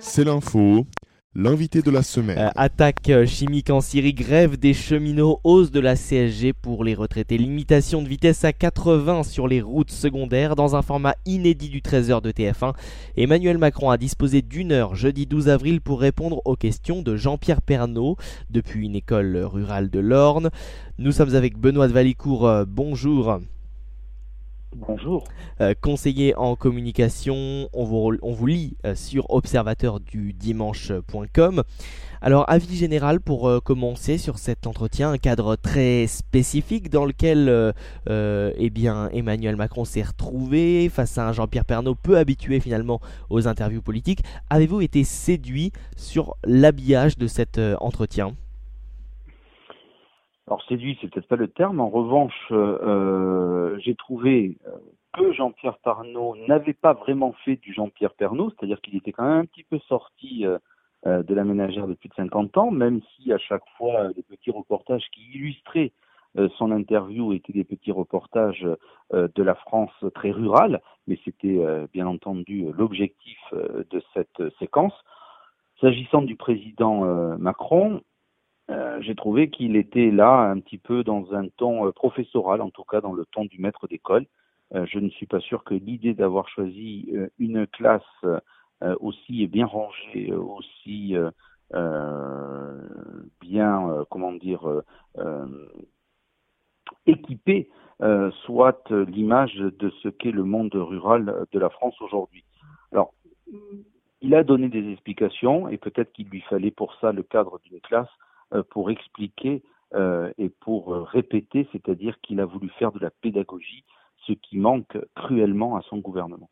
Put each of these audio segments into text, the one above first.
C'est l'info. L'invité de la semaine. Euh, attaque euh, chimique en Syrie, grève des cheminots, hausse de la CSG pour les retraités, limitation de vitesse à 80 sur les routes secondaires dans un format inédit du 13h de TF1. Emmanuel Macron a disposé d'une heure jeudi 12 avril pour répondre aux questions de Jean-Pierre Pernaud depuis une école rurale de l'Orne. Nous sommes avec Benoît de Valicourt. Euh, bonjour. Bonjour. Euh, conseiller en communication, on vous, on vous lit euh, sur observateurdudimanche.com. Alors, avis général pour euh, commencer sur cet entretien, un cadre très spécifique dans lequel eh bien, Emmanuel Macron s'est retrouvé face à un Jean-Pierre Pernaud peu habitué finalement aux interviews politiques. Avez-vous été séduit sur l'habillage de cet entretien? Alors séduit, c'est peut-être pas le terme. En revanche, euh, euh j'ai trouvé euh, que Jean-Pierre Parnot n'avait pas vraiment fait du Jean-Pierre Pernaud, c'est-à-dire qu'il était quand même un petit peu sorti euh, de la ménagère depuis de 50 ans, même si à chaque fois les petits reportages qui illustraient son interview étaient des petits reportages de la France très rurale, mais c'était bien entendu l'objectif de cette séquence. S'agissant du président Macron, euh, j'ai trouvé qu'il était là un petit peu dans un ton euh, professoral, en tout cas dans le ton du maître d'école. Euh, je ne suis pas sûr que l'idée d'avoir choisi une classe aussi bien rangée, aussi bien, comment dire, équipée, soit l'image de ce qu'est le monde rural de la France aujourd'hui. Alors, il a donné des explications et peut-être qu'il lui fallait pour ça le cadre d'une classe pour expliquer euh, et pour euh, répéter, c'est-à-dire qu'il a voulu faire de la pédagogie, ce qui manque cruellement à son gouvernement.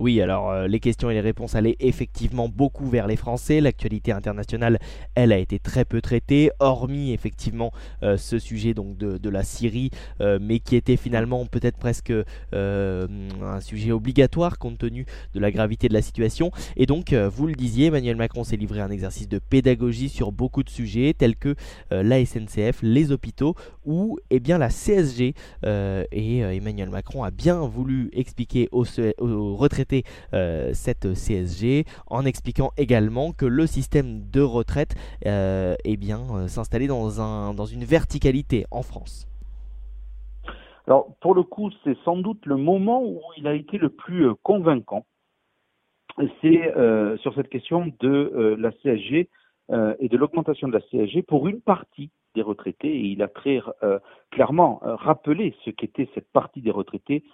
Oui, alors euh, les questions et les réponses allaient effectivement beaucoup vers les Français. L'actualité internationale, elle, a été très peu traitée, hormis effectivement euh, ce sujet donc de, la Syrie, euh, mais qui était finalement peut-être presque un sujet obligatoire compte tenu de la gravité de la situation. Et donc, vous le disiez, Emmanuel Macron s'est livré à un exercice de pédagogie sur beaucoup de sujets tels que la SNCF, les hôpitaux ou eh bien la CSG. et Emmanuel Macron a bien voulu expliquer aux, aux retraités euh, cette CSG en expliquant également que le système de retraite euh, eh bien euh, s'installait dans, un, dans une verticalité en France. Alors pour le coup, c'est sans doute le moment où il a été le plus convaincant. C'est sur cette question de la CSG et de l'augmentation de la CSG pour une partie des retraités. Et il a très clairement rappelé ce qu'était cette partie des retraités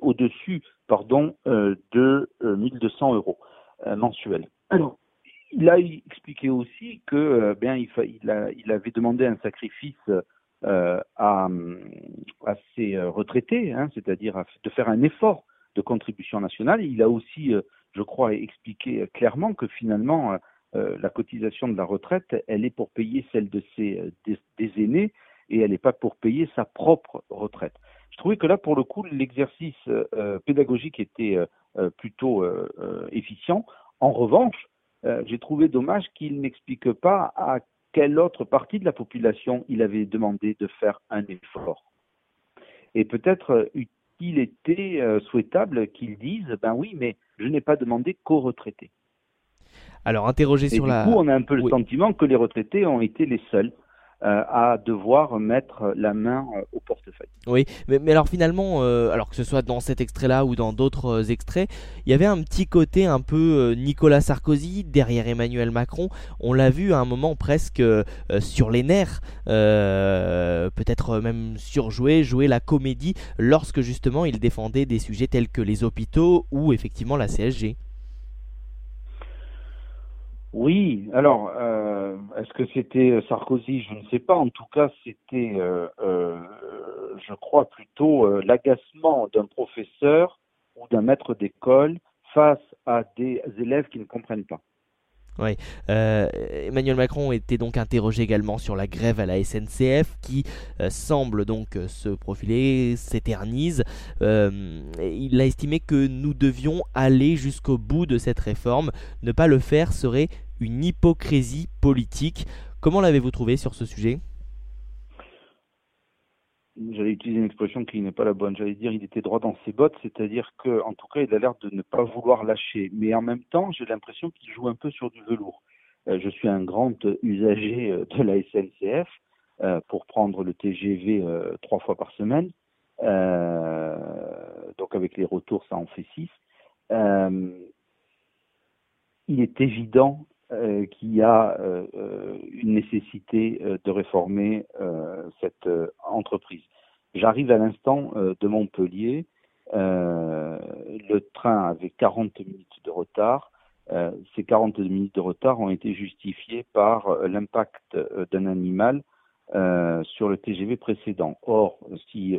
au-dessus pardon, euh, de 1200 euh, euros euh, mensuels. Alors, il a expliqué aussi que bien il, il, avait demandé un sacrifice à, à, ses retraités, hein, c'est-à-dire de faire un effort de contribution nationale. Il a aussi, je crois, expliqué clairement que finalement la cotisation de la retraite, elle est pour payer celle de ses des aînés et elle n'est pas pour payer sa propre retraite. Je trouvais que là, pour le coup, l'exercice euh, pédagogique était euh, euh, plutôt efficient. En revanche, j'ai trouvé dommage qu'il n'explique pas à quelle autre partie de la population il avait demandé de faire un effort. Et peut-être il était souhaitable qu'il dise, ben oui, mais je n'ai pas demandé qu'aux retraités. Alors, interrogé sur la. Du coup, on a un peu le sentiment que les retraités ont été les seuls euh, à devoir mettre la main euh, au portefeuille. Oui, mais, alors finalement, euh, alors que ce soit dans cet extrait-là ou dans d'autres extraits, il y avait un petit côté un peu Nicolas Sarkozy derrière Emmanuel Macron. On l'a vu à un moment presque sur les nerfs, peut-être même surjouer, jouer la comédie lorsque justement il défendait des sujets tels que les hôpitaux ou effectivement la CSG. Oui, alors, euh, est-ce que c'était Sarkozy? Je ne sais pas. En tout cas, c'était, euh, euh, je crois, plutôt l'agacement d'un professeur ou d'un maître d'école face à des élèves qui ne comprennent pas. Oui. Emmanuel Macron était donc interrogé également sur la grève à la SNCF qui semble donc se profiler, s'éternise. il a estimé que nous devions aller jusqu'au bout de cette réforme. Ne pas le faire serait une hypocrisie politique. Comment l'avez-vous trouvé sur ce sujet? J'allais utiliser une expression qui n'est pas la bonne. J'allais dire il était droit dans ses bottes, c'est-à-dire que, en tout cas, il a l'air de ne pas vouloir lâcher. Mais en même temps, j'ai l'impression qu'il joue un peu sur du velours. Euh, je suis un grand usager euh, de la SNCF euh, pour prendre le TGV trois fois par semaine. donc avec les retours, ça en fait six. il est évident euh, qu'il y a euh, euh, une nécessité de réformer cette entreprise. J'arrive à l'instant de Montpellier. le train avait 40 minutes de retard. ces 40 minutes de retard ont été justifiées par l'impact d'un animal sur le TGV précédent. Or, si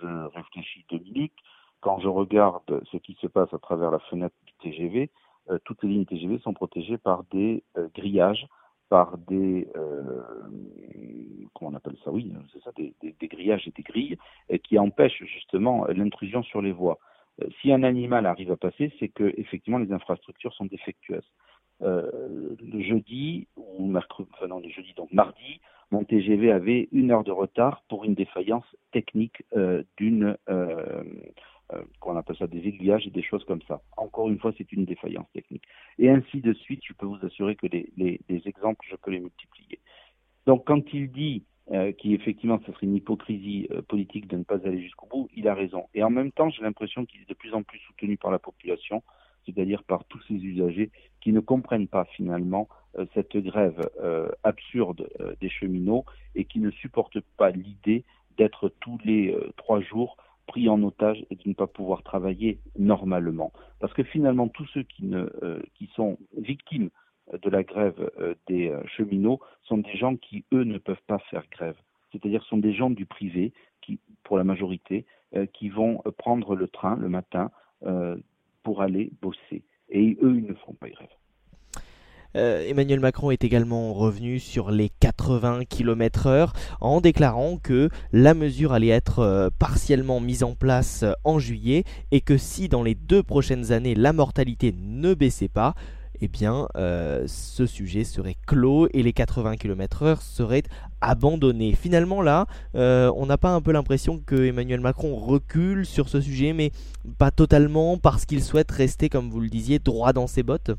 je réfléchis deux minutes, quand je regarde ce qui se passe à travers la fenêtre du TGV, euh, toutes les lignes TGV sont protégées par des euh, grillages, par des euh, comment on appelle ça? Oui, c'est ça, des, grillages et des grilles qui empêchent justement l'intrusion sur les voies. si un animal arrive à passer, c'est que effectivement les infrastructures sont défectueuses. le jeudi ou mercredi, enfin non, le jeudi donc mardi, mon TGV avait une heure de retard pour une défaillance technique d'une euh, qu'on appelle ça des aiguillages et des choses comme ça. Encore une fois, c'est une défaillance technique. Et ainsi de suite, je peux vous assurer que les, les, exemples, je peux les multiplier. Donc quand il dit euh, qu'effectivement ce serait une hypocrisie euh, politique de ne pas aller jusqu'au bout, il a raison. Et en même temps, j'ai l'impression qu'il est de plus en plus soutenu par la population, c'est-à-dire par tous ces usagers qui ne comprennent pas finalement euh, cette grève absurde des cheminots et qui ne supportent pas l'idée d'être tous les trois jours pris en otage et de ne pas pouvoir travailler normalement. Parce que finalement, tous ceux qui, euh, sont victimes de la grève euh, des euh, cheminots sont des gens qui, eux, ne peuvent pas faire grève. C'est-à-dire sont des gens du privé, qui, pour la majorité, qui vont prendre le train le matin pour aller bosser. Et eux, ils ne font pas grève. Euh, Emmanuel Macron est également revenu sur les 80 km/h en déclarant que la mesure allait être euh, partiellement mise en place euh, en juillet et que si dans les deux prochaines années la mortalité ne baissait pas, eh bien, ce sujet serait clos et les 80 km/h seraient abandonnés. Finalement, là, on n'a pas un peu l'impression que Emmanuel Macron recule sur ce sujet, mais pas totalement parce qu'il souhaite rester, comme vous le disiez, droit dans ses bottes?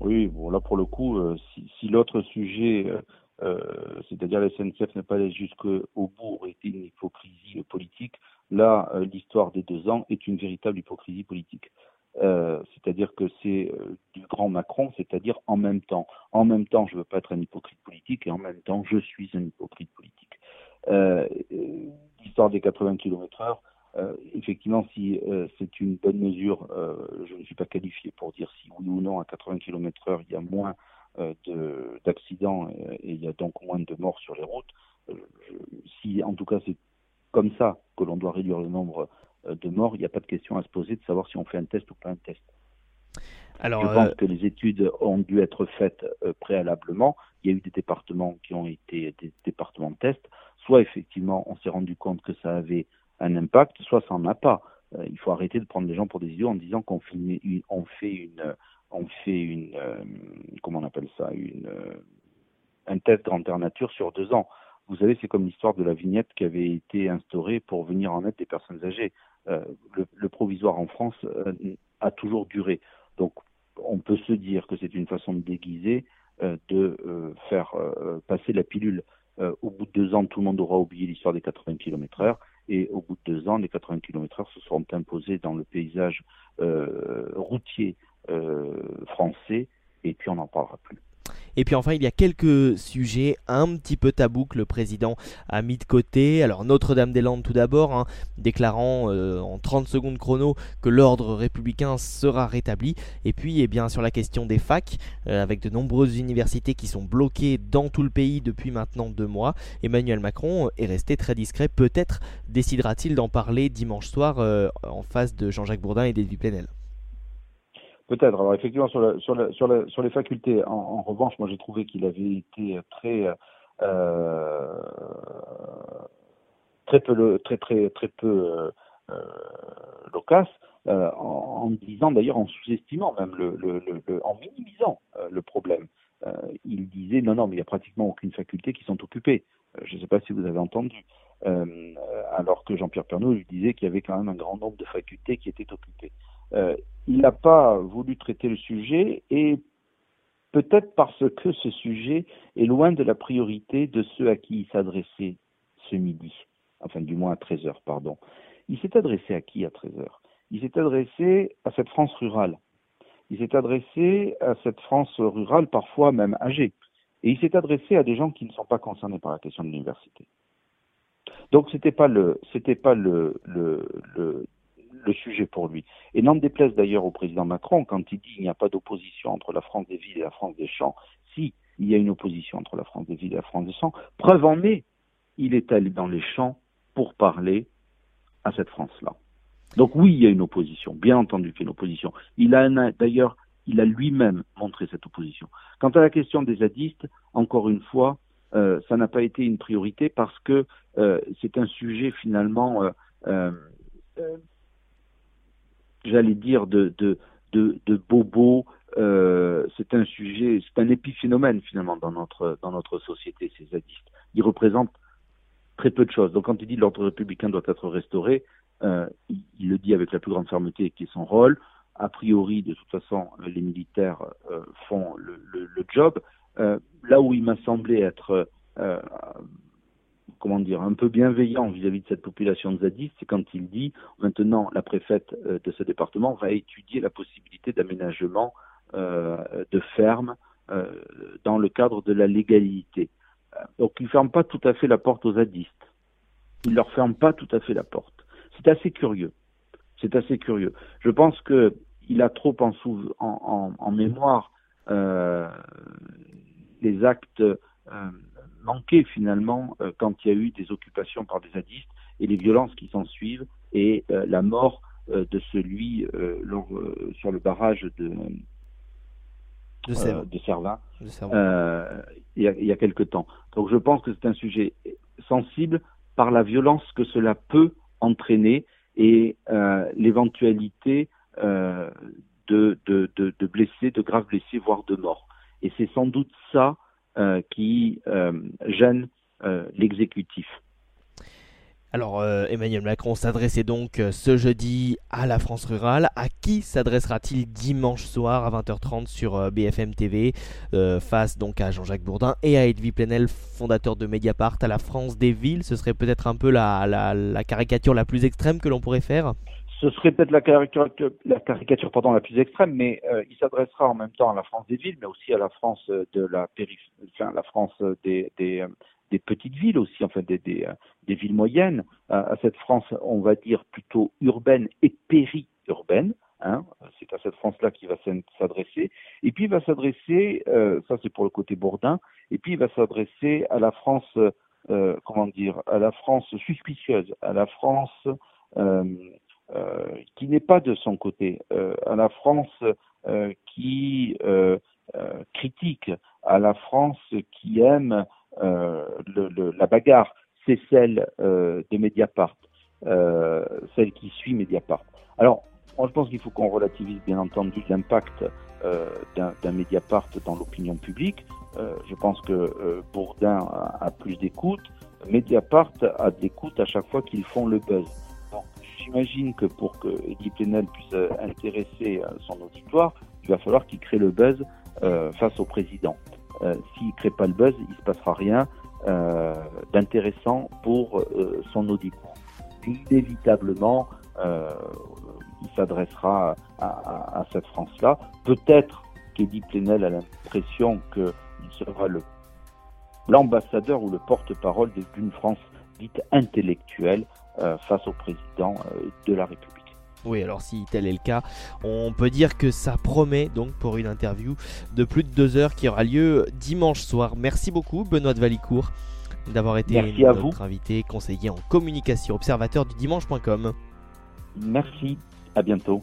Oui, bon là pour le coup, euh, si, si l'autre sujet, euh, euh c'est-à-dire la SNCF n'est pas allé jusqu'au bout, aurait été une hypocrisie politique, là l'histoire des deux ans est une véritable hypocrisie politique. c'est-à-dire que c'est du grand Macron, c'est-à-dire en même temps. En même temps, je ne veux pas être un hypocrite politique et en même temps, je suis un hypocrite politique. L'histoire des 80 km/h, euh, effectivement, si euh, c'est une bonne mesure, euh, je ne suis pas qualifié pour dire si oui ou non à 80 km/h il y a moins d'accidents et il y a donc moins de morts sur les routes. si en tout cas c'est comme ça que l'on doit réduire le nombre de morts, il n'y a pas de question à se poser de savoir si on fait un test ou pas un test. Alors, je pense que les études ont dû être faites préalablement. Il y a eu des départements qui ont été des départements de test. Soit effectivement, on s'est rendu compte que ça avait un impact, soit ça n'en a pas. Euh, il faut arrêter de prendre les gens pour des idiots en disant qu'on fait une, on fait une, on fait une, euh, comment on appelle ça, une, euh, un test grandeur nature sur deux ans. Vous savez, c'est comme l'histoire de la vignette qui avait été instaurée pour venir en aide des personnes âgées. Le, le, provisoire en France a toujours duré. Donc, on peut se dire que c'est une façon de déguiser de faire passer la pilule. au bout de deux ans, tout le monde aura oublié l'histoire des 80 km/h et au bout de deux ans, les 80 km/h se seront imposés dans le paysage euh, routier euh, français, et puis on n'en parlera plus. Et puis enfin, il y a quelques sujets un petit peu tabous que le président a mis de côté. Alors Notre-Dame-des-Landes tout d'abord, hein, déclarant euh, en 30 secondes chrono que l'ordre républicain sera rétabli. Et puis, eh bien, sur la question des facs, euh, avec de nombreuses universités qui sont bloquées dans tout le pays depuis maintenant deux mois, Emmanuel Macron est resté très discret. Peut-être décidera-t-il d'en parler dimanche soir euh, en face de Jean-Jacques Bourdin et d'Edwy Plenel. Peut-être. Alors effectivement sur, sur, sur, sur les facultés, en, revanche, moi j'ai trouvé qu'il avait été très euh, très peu très très très peu euh, euh loquace euh, en, disant d'ailleurs en sous-estimant même le, le, le, en minimisant le problème. il disait non, non, mais il n'y a pratiquement aucune faculté qui sont occupées. je ne sais pas si vous avez entendu. alors que Jean-Pierre Pernaud lui disait qu'il y avait quand même un grand nombre de facultés qui étaient occupées. Il n'a pas voulu traiter le sujet et peut-être parce que ce sujet est loin de la priorité de ceux à qui il s'adressait ce midi, enfin du moins à 13 heures, pardon. Il s'est adressé à qui à 13 heures? Il s'est adressé à cette France rurale. Il s'est adressé à cette France rurale, parfois même âgée. Et il s'est adressé à des gens qui ne sont pas concernés par la question de l'université. Donc c'était pas le, c'était pas le, le, le, le sujet pour lui. Et n'en déplaise d'ailleurs au président Macron quand il dit qu'il n'y a pas d'opposition entre la France des villes et la France des champs. Si, il y a une opposition entre la France des villes et la France des champs. Preuve en est, il est allé dans les champs pour parler à cette France-là. Donc oui, il y a une opposition, bien entendu qu'il y a une opposition. Il a d'ailleurs, il a lui-même montré cette opposition. Quant à la question des zadistes, encore une fois, euh, ça n'a pas été une priorité parce que euh, c'est un sujet finalement euh, j'allais dire, de, de, de, de bobo. Euh, c'est un sujet, c'est un épiphénomène finalement dans notre, dans notre société, ces zadistes. Ils représentent très peu de choses. Donc quand il dit l'ordre républicain doit être restauré, euh, il, le dit avec la plus grande fermeté qui est son rôle. A priori, de toute façon, les militaires euh, font le, le, le job. Euh, là où il m'a semblé être euh, comment dire, un peu bienveillant vis-à-vis de cette population de zadistes, c'est quand il dit maintenant la préfète euh, de ce département va étudier la possibilité d'aménagement euh, de fermes euh, dans le cadre de la légalité. Donc il ne ferme pas tout à fait la porte aux zadistes. Il ne leur ferme pas tout à fait la porte. C'est assez curieux. C'est assez curieux. Je pense que il a trop en, mémoire les actes manqué finalement euh, quand il y a eu des occupations par des zadistes et les violences qui s'en suivent et euh, la mort euh, de celui sur le barrage de de, Servin, il, y a, il y a quelque temps. Donc je pense que c'est un sujet sensible par la violence que cela peut entraîner et l'éventualité de, de, de, de blessés, de graves blessés, voire de morts. Et c'est sans doute ça qui euh, gêne euh, l'exécutif. Alors Emmanuel Macron s'adressait donc ce jeudi à la France rurale. À qui s'adressera-t-il dimanche soir à 20h30 sur BFM TV face donc à Jean-Jacques Bourdin et à Edwy Plenel, fondateur de Mediapart, à la France des villes? Ce serait peut-être un peu la caricature la plus extrême que l'on pourrait faire ce serait peut-être la caricature, la caricature pardon, la plus extrême, mais euh, il s'adressera en même temps à la France des villes, mais aussi à la France de la périphérie, enfin, la France des, des, des, petites villes aussi, enfin des, des, des villes moyennes, à cette France, on va dire plutôt urbaine et périurbaine. Hein, c'est à cette France-là qu'il va s'adresser. Et puis il va s'adresser, euh, ça c'est pour le côté Bourdin, et puis il va s'adresser à la France, euh, comment dire, à la France suspicieuse, à la France euh, euh, qui n'est pas de son côté, euh, à la France euh, qui critique, à la France qui aime la bagarre, c'est celle de Mediapart, celle qui suit Mediapart. Alors, je pense qu'il faut qu'on relativise bien entendu l'impact euh, d'un Mediapart dans l'opinion publique. Euh, je pense que euh, Bourdin a, a plus d'écoute. Mediapart a d'écoute à chaque fois qu'ils font le buzz j'imagine que pour que Eddie Plenel puisse euh, intéresser euh, son auditoire, il va falloir qu'il crée le buzz euh, face au président. S'il ne crée pas le buzz, il ne se passera rien d'intéressant pour son auditoire. Inévitablement, il s'adressera à, cette France-là. Peut-être qu'Eddie Plenel a l'impression qu'il sera l'ambassadeur ou le porte-parole d'une France dite intellectuelle face au président euh, de la République. Oui, alors si tel est le cas, on peut dire que ça promet donc pour une interview de plus de deux heures qui aura lieu dimanche soir. Merci beaucoup Benoît de Valicourt d'avoir été notre invité, conseiller en communication, observateur du dimanche.com. Merci, à bientôt.